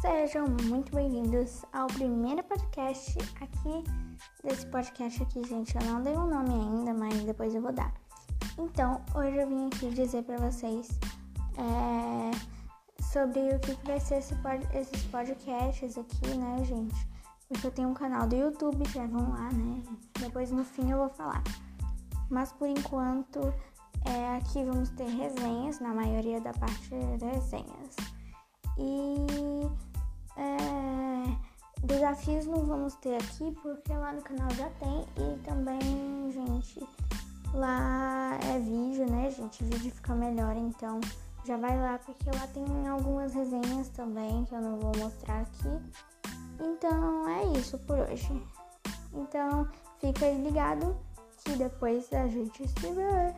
Sejam muito bem-vindos ao primeiro podcast aqui desse podcast aqui, gente. Eu não dei um nome ainda, mas depois eu vou dar. Então, hoje eu vim aqui dizer para vocês é, sobre o que, vai ser esse esses podcasts aqui, né, gente? Porque eu tenho um canal do YouTube, já vão lá, né? Depois no fim eu vou falar. Mas por enquanto, é, aqui vamos ter resenhas, na maioria da parte resenhas. E é, desafios não vamos ter aqui porque lá no canal já tem e também, gente, lá é vídeo, né, gente? Vídeo fica melhor, então já vai lá porque lá tem algumas resenhas também que eu não vou mostrar aqui. Então é isso por hoje. Então fica aí ligado que depois a gente se vê.